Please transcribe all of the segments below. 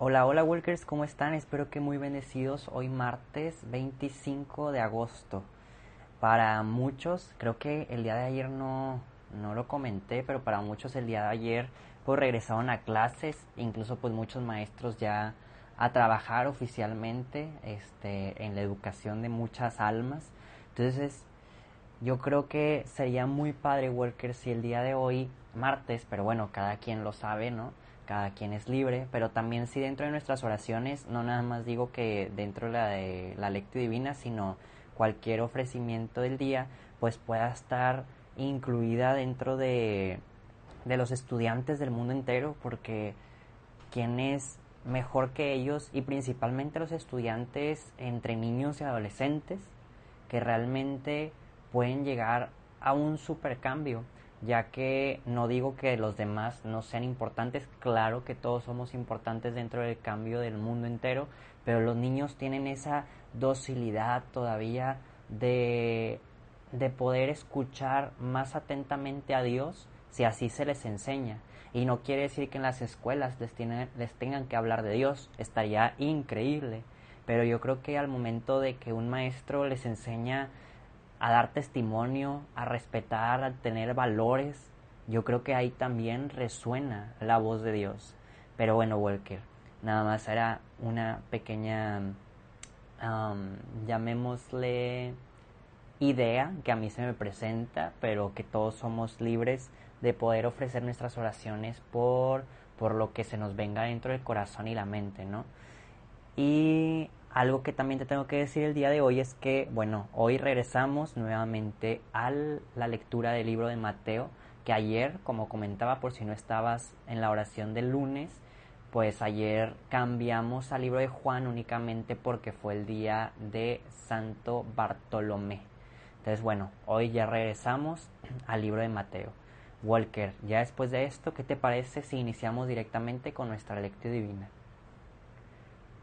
Hola, hola Walkers, ¿cómo están? Espero que muy bendecidos hoy martes 25 de agosto. Para muchos, creo que el día de ayer no, no lo comenté, pero para muchos el día de ayer pues regresaron a clases, incluso pues muchos maestros ya a trabajar oficialmente este, en la educación de muchas almas. Entonces, yo creo que sería muy padre, Walker, si el día de hoy, martes, pero bueno, cada quien lo sabe, ¿no? Cada quien es libre, pero también si dentro de nuestras oraciones, no nada más digo que dentro de la, de la lectura divina, sino cualquier ofrecimiento del día, pues pueda estar incluida dentro de, de los estudiantes del mundo entero, porque quién es mejor que ellos y principalmente los estudiantes entre niños y adolescentes que realmente pueden llegar a un supercambio ya que no digo que los demás no sean importantes, claro que todos somos importantes dentro del cambio del mundo entero, pero los niños tienen esa docilidad todavía de, de poder escuchar más atentamente a Dios si así se les enseña. Y no quiere decir que en las escuelas les, les tengan que hablar de Dios, estaría increíble, pero yo creo que al momento de que un maestro les enseña a dar testimonio, a respetar, a tener valores, yo creo que ahí también resuena la voz de Dios. Pero bueno, Walker, nada más era una pequeña, llamémosle, idea que a mí se me presenta, pero que todos somos libres de poder ofrecer nuestras oraciones por, por lo que se nos venga dentro del corazón y la mente, ¿no? Y algo que también te tengo que decir el día de hoy es que, bueno, hoy regresamos nuevamente a la lectura del libro de Mateo, que ayer, como comentaba por si no estabas en la oración del lunes, pues ayer cambiamos al libro de Juan únicamente porque fue el día de Santo Bartolomé. Entonces, bueno, hoy ya regresamos al libro de Mateo. Walker, ya después de esto, ¿qué te parece si iniciamos directamente con nuestra lectura divina?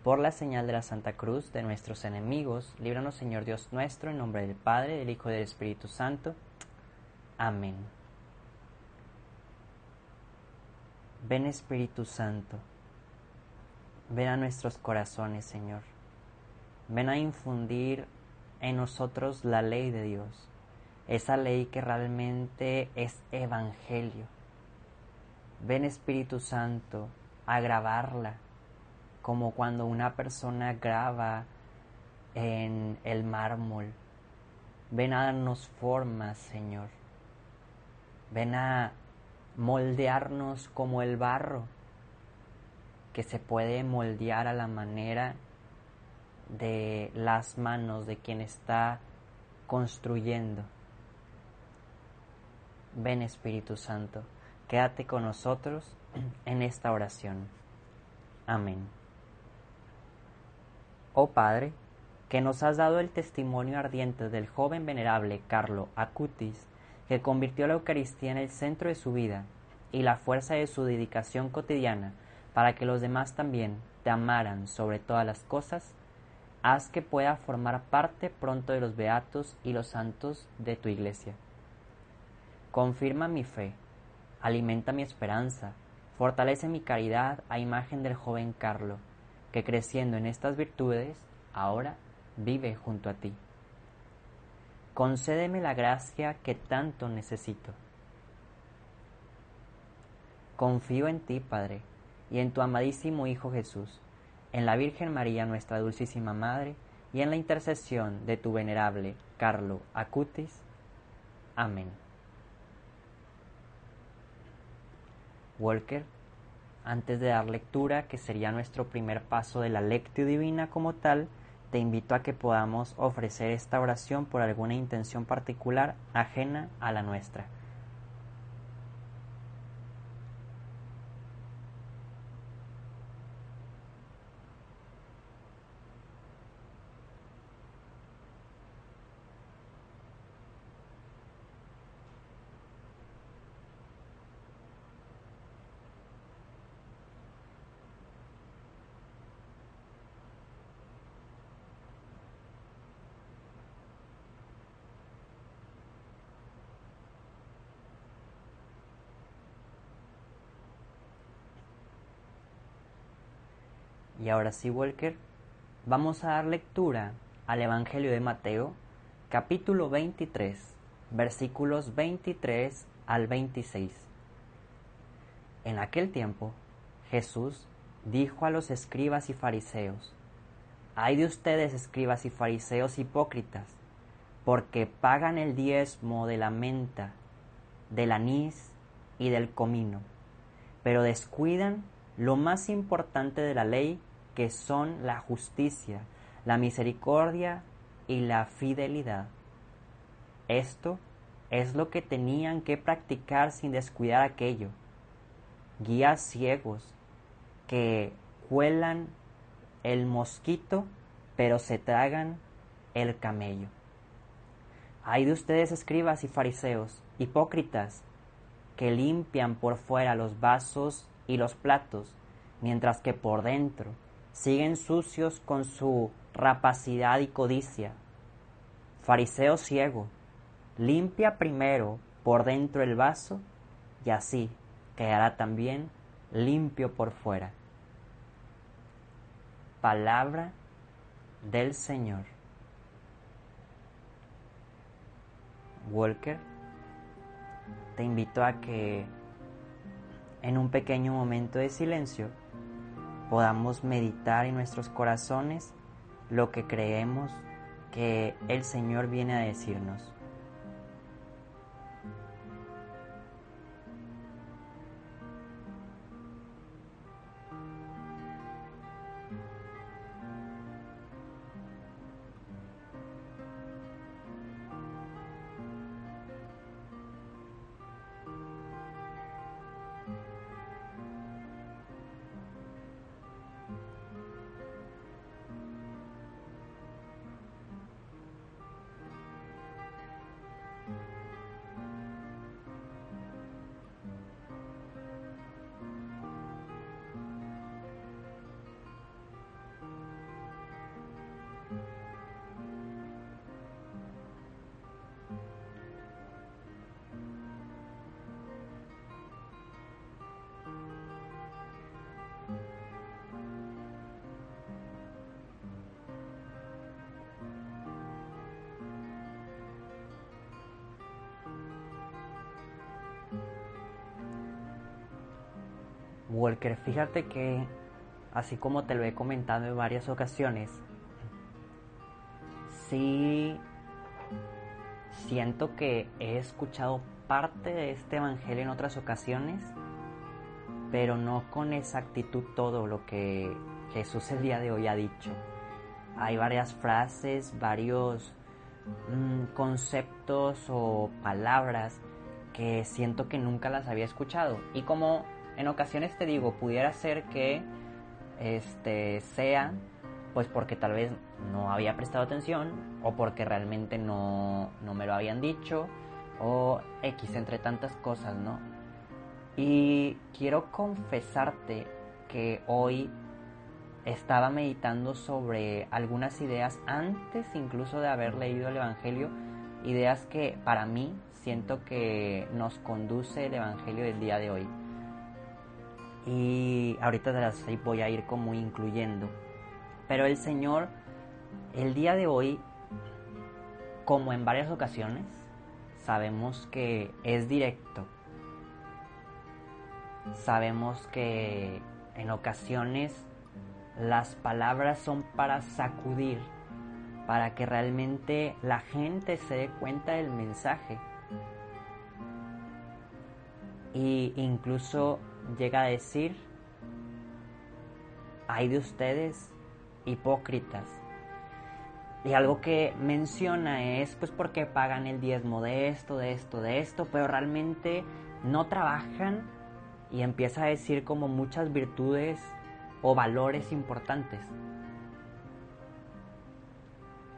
Por la señal de la Santa Cruz de nuestros enemigos, líbranos Señor Dios nuestro, en nombre del Padre, del Hijo y del Espíritu Santo. Amén. Ven Espíritu Santo, ven a nuestros corazones, Señor. Ven a infundir en nosotros la ley de Dios, esa ley que realmente es evangelio. Ven Espíritu Santo a grabarla como cuando una persona graba en el mármol. Ven a darnos formas, Señor. Ven a moldearnos como el barro, que se puede moldear a la manera de las manos de quien está construyendo. Ven Espíritu Santo, quédate con nosotros en esta oración. Amén. Oh Padre, que nos has dado el testimonio ardiente del joven venerable Carlo Acutis, que convirtió la Eucaristía en el centro de su vida y la fuerza de su dedicación cotidiana para que los demás también te amaran sobre todas las cosas, haz que pueda formar parte pronto de los beatos y los santos de tu iglesia. Confirma mi fe, alimenta mi esperanza, fortalece mi caridad a imagen del joven Carlo, que creciendo en estas virtudes, ahora vive junto a ti. Concédeme la gracia que tanto necesito. Confío en ti, Padre, y en tu amadísimo Hijo Jesús, en la Virgen María, nuestra dulcísima Madre, y en la intercesión de tu venerable Carlo Acutis. Amén. Walker antes de dar lectura, que sería nuestro primer paso de la lectio divina como tal, te invito a que podamos ofrecer esta oración por alguna intención particular ajena a la nuestra. Y ahora sí, Walker, vamos a dar lectura al Evangelio de Mateo, capítulo 23, versículos 23 al 26. En aquel tiempo, Jesús dijo a los escribas y fariseos, Hay de ustedes, escribas y fariseos hipócritas, porque pagan el diezmo de la menta, del anís y del comino, pero descuidan lo más importante de la ley, que son la justicia, la misericordia y la fidelidad. Esto es lo que tenían que practicar sin descuidar aquello. Guías ciegos que cuelan el mosquito, pero se tragan el camello. Hay de ustedes escribas y fariseos, hipócritas, que limpian por fuera los vasos y los platos, mientras que por dentro siguen sucios con su rapacidad y codicia. Fariseo ciego, limpia primero por dentro el vaso y así quedará también limpio por fuera. Palabra del Señor. Walker, te invito a que en un pequeño momento de silencio podamos meditar en nuestros corazones lo que creemos que el Señor viene a decirnos. Walker, fíjate que, así como te lo he comentado en varias ocasiones, sí siento que he escuchado parte de este Evangelio en otras ocasiones, pero no con exactitud todo lo que Jesús el día de hoy ha dicho. Hay varias frases, varios mm, conceptos o palabras que siento que nunca las había escuchado. Y como en ocasiones te digo, pudiera ser que este sea pues porque tal vez no había prestado atención o porque realmente no, no me lo habían dicho o X entre tantas cosas, ¿no? Y quiero confesarte que hoy estaba meditando sobre algunas ideas antes incluso de haber leído el Evangelio, ideas que para mí siento que nos conduce el Evangelio del día de hoy y ahorita de las voy a ir como incluyendo. Pero el Señor, el día de hoy, como en varias ocasiones, sabemos que es directo. Sabemos que en ocasiones las palabras son para sacudir, para que realmente la gente se dé cuenta del mensaje. Y incluso llega a decir, hay de ustedes hipócritas. Y algo que menciona es pues porque pagan el diezmo de esto, de esto, de esto, pero realmente no trabajan y empieza a decir como muchas virtudes o valores importantes.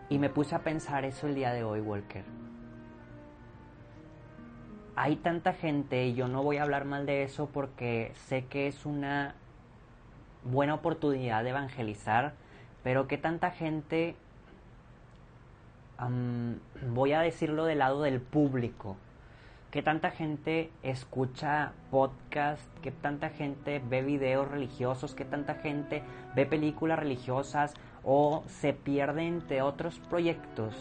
Y me puse a pensar eso el día de hoy, Walker hay tanta gente, y yo no voy a hablar mal de eso porque sé que es una buena oportunidad de evangelizar, pero que tanta gente, voy a decirlo del lado del público, ¿Qué tanta gente escucha podcast? ¿Qué tanta gente ve videos religiosos? ¿Qué tanta gente ve películas religiosas? ¿O se pierde entre otros proyectos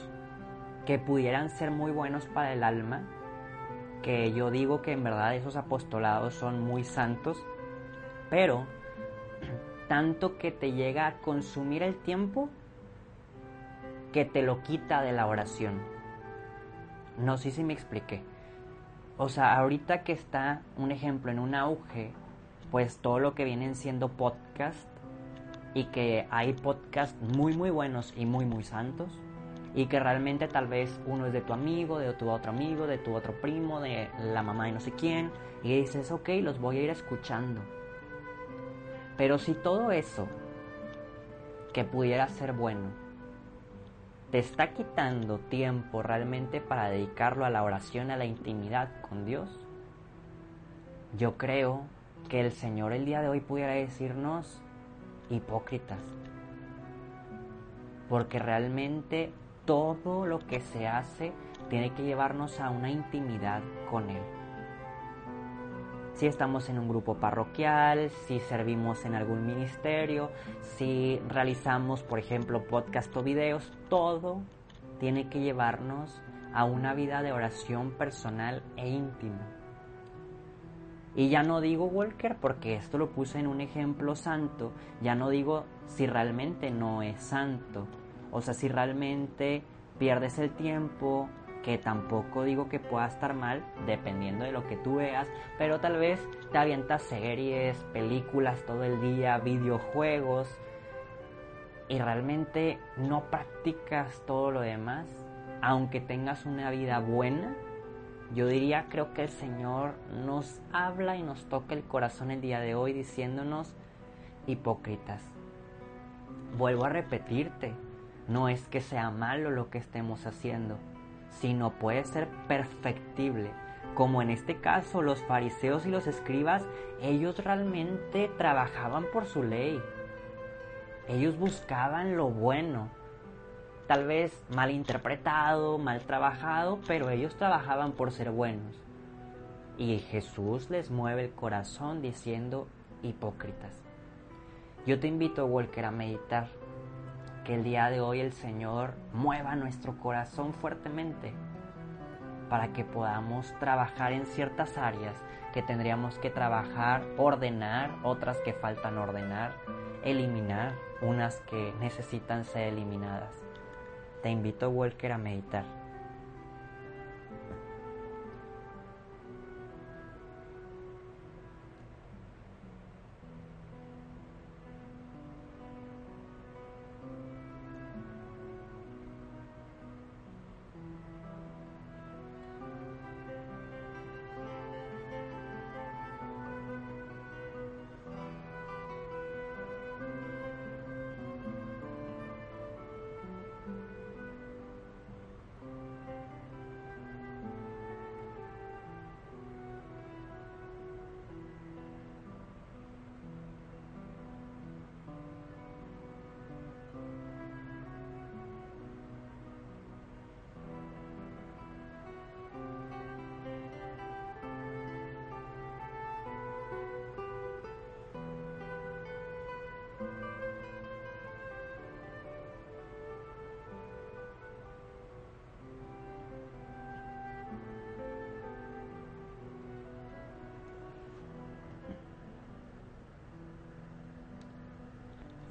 que pudieran ser muy buenos para el alma? Que yo digo que en verdad esos apostolados son muy santos, pero tanto que te llega a consumir el tiempo que te lo quita de la oración. No sé si me expliqué. O sea, ahorita que está un ejemplo en un auge, pues todo lo que vienen siendo podcast y que hay podcast muy muy buenos y muy muy santos y que realmente tal vez uno es de tu amigo, de tu otro amigo, de tu otro primo, de la mamá de no sé quién y dices, ok, los voy a ir escuchando. Pero si todo eso que pudiera ser bueno te está quitando tiempo realmente para dedicarlo a la oración, a la intimidad con Dios, yo creo que el Señor el día de hoy pudiera decirnos hipócritas. Porque realmente todo lo que se hace tiene que llevarnos a una intimidad con Él si estamos en un grupo parroquial, si servimos en algún ministerio, si realizamos, por ejemplo, podcast o videos, todo tiene que llevarnos a una vida de oración personal e íntima. Y ya no digo Walker porque esto lo puse en un ejemplo santo, ya no digo si realmente no es santo, o sea, si realmente pierdes el tiempo, que tampoco digo que pueda estar mal, dependiendo de lo que tú veas, pero tal vez te avientas series, películas todo el día, videojuegos, y realmente no practicas todo lo demás, aunque tengas una vida buena, yo diría, creo que el Señor nos habla y nos toca el corazón el día de hoy diciéndonos hipócritas. Vuelvo a repetirte, no es que sea malo lo que estemos haciendo, sino puede ser perfectible. Como en este caso los fariseos y los escribas, ellos realmente trabajaban por su ley. Ellos buscaban lo bueno. Tal vez mal interpretado, mal trabajado, pero ellos trabajaban por ser buenos. Y Jesús les mueve el corazón diciendo hipócritas. Yo te invito, Walker, a meditar que el día de hoy el Señor mueva nuestro corazón fuertemente para que podamos trabajar en ciertas áreas que tendríamos que trabajar, ordenar, otras que faltan ordenar, eliminar, unas que necesitan ser eliminadas. Te invito, Walker, a meditar.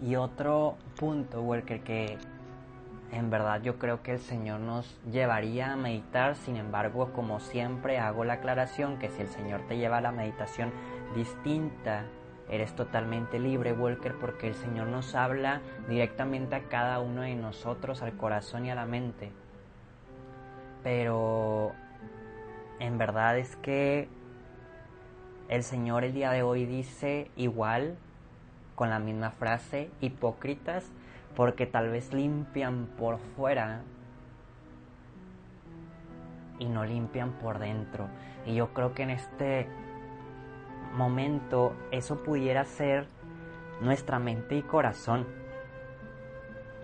Y otro punto, Walker, que en verdad yo creo que el Señor nos llevaría a meditar, sin embargo, como siempre hago la aclaración que si el Señor te lleva a la meditación distinta, eres totalmente libre, Walker, porque el Señor nos habla directamente a cada uno de nosotros, al corazón y a la mente. Pero en verdad es que el Señor el día de hoy dice igual con la misma frase, hipócritas, porque tal vez limpian por fuera y no limpian por dentro. Y yo creo que en este momento eso pudiera ser nuestra mente y corazón.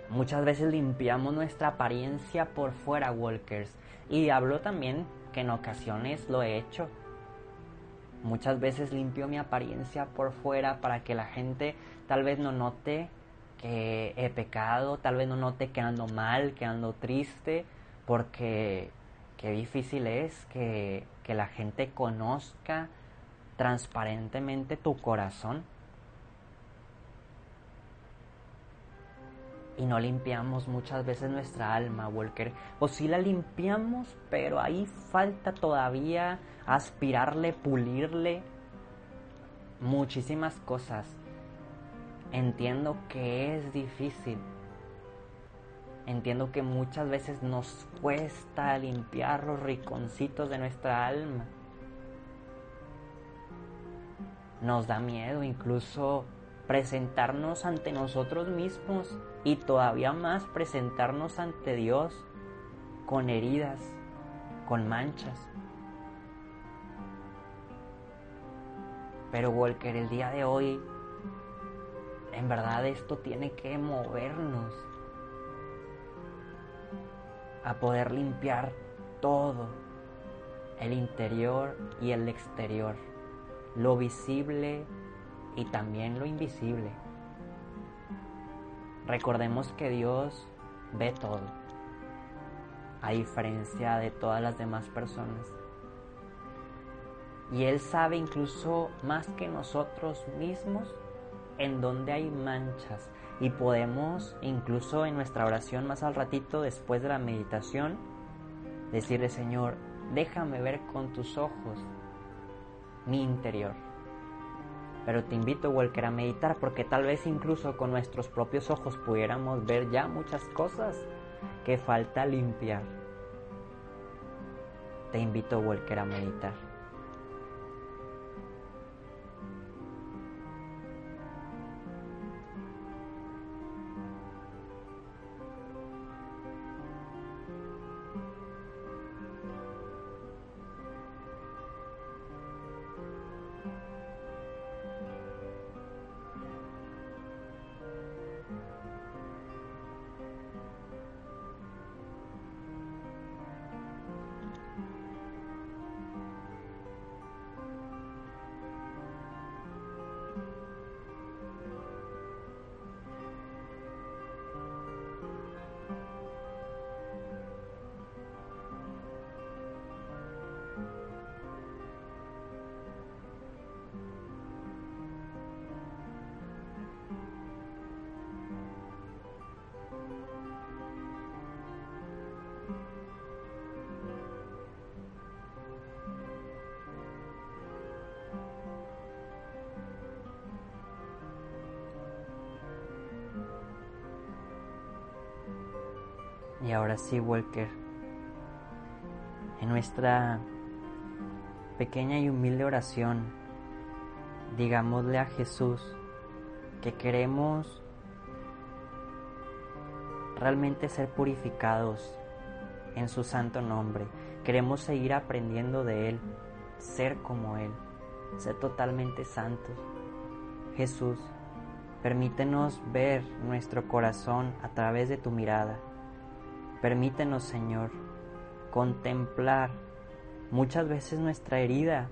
Muchas veces limpiamos nuestra apariencia por fuera, walkers. Y hablo también que en ocasiones lo he hecho. Muchas veces limpio mi apariencia por fuera para que la gente tal vez no note que he pecado, tal vez no note que ando mal, que ando triste, porque qué difícil es que, que la gente conozca transparentemente tu corazón. Y no limpiamos muchas veces nuestra alma, Walker. O si la limpiamos, pero ahí falta todavía aspirarle, pulirle muchísimas cosas. Entiendo que es difícil. Entiendo que muchas veces nos cuesta limpiar los riconcitos de nuestra alma. Nos da miedo incluso presentarnos ante nosotros mismos y todavía más presentarnos ante Dios con heridas, con manchas. Pero Walker, el día de hoy, en verdad esto tiene que movernos a poder limpiar todo, el interior y el exterior, lo visible y también lo invisible. Recordemos que Dios ve todo, a diferencia de todas las demás personas. Y Él sabe incluso más que nosotros mismos en donde hay manchas. Y podemos incluso en nuestra oración más al ratito, después de la meditación, decirle, Señor, déjame ver con tus ojos mi interior. Pero te invito, Walker, a meditar porque tal vez incluso con nuestros propios ojos pudiéramos ver ya muchas cosas que falta limpiar. Te invito, Walker, a meditar. Y ahora sí, Walker, en nuestra pequeña y humilde oración, digámosle a Jesús que queremos realmente ser purificados en su santo nombre. Queremos seguir aprendiendo de Él, ser como Él, ser totalmente santos. Jesús, permítenos ver nuestro corazón a través de tu mirada Permítenos, Señor, contemplar muchas veces nuestra herida,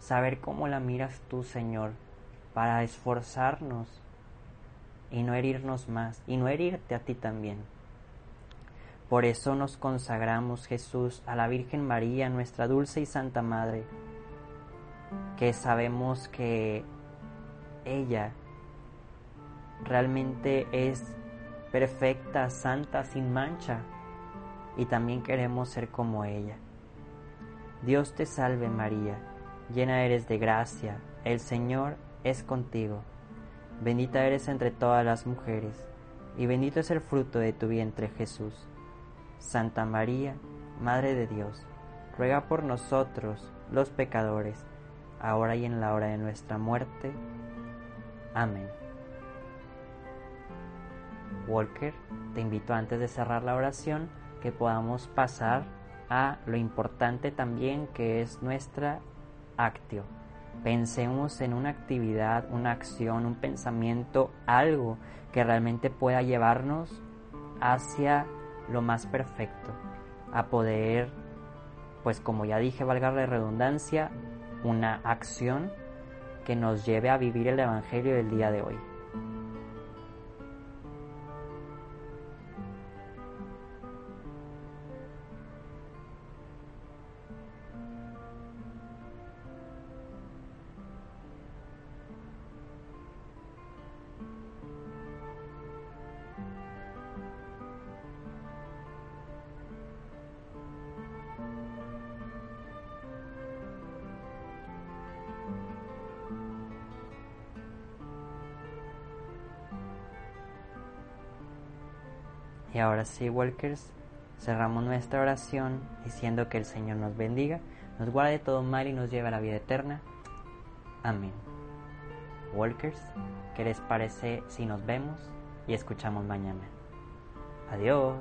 saber cómo la miras tú, Señor, para esforzarnos y no herirnos más, y no herirte a ti también. Por eso nos consagramos, Jesús, a la Virgen María, nuestra dulce y santa Madre, que sabemos que ella realmente es perfecta, santa, sin mancha, y también queremos ser como ella. Dios te salve María, llena eres de gracia, el Señor es contigo. Bendita eres entre todas las mujeres, y bendito es el fruto de tu vientre Jesús. Santa María, Madre de Dios, ruega por nosotros los pecadores, ahora y en la hora de nuestra muerte. Amén. Walker, te invito antes de cerrar la oración que podamos pasar a lo importante también que es nuestra actio. Pensemos en una actividad, una acción, un pensamiento, algo que realmente pueda llevarnos hacia lo más perfecto, a poder pues como ya dije, valga la redundancia, una acción que nos lleve a vivir el Evangelio del día de hoy. Y ahora sí, Walkers, cerramos nuestra oración diciendo que el Señor nos bendiga, nos guarde de todo mal y nos lleve a la vida eterna. Amén. Walkers, ¿qué les parece si nos vemos y escuchamos mañana? Adiós.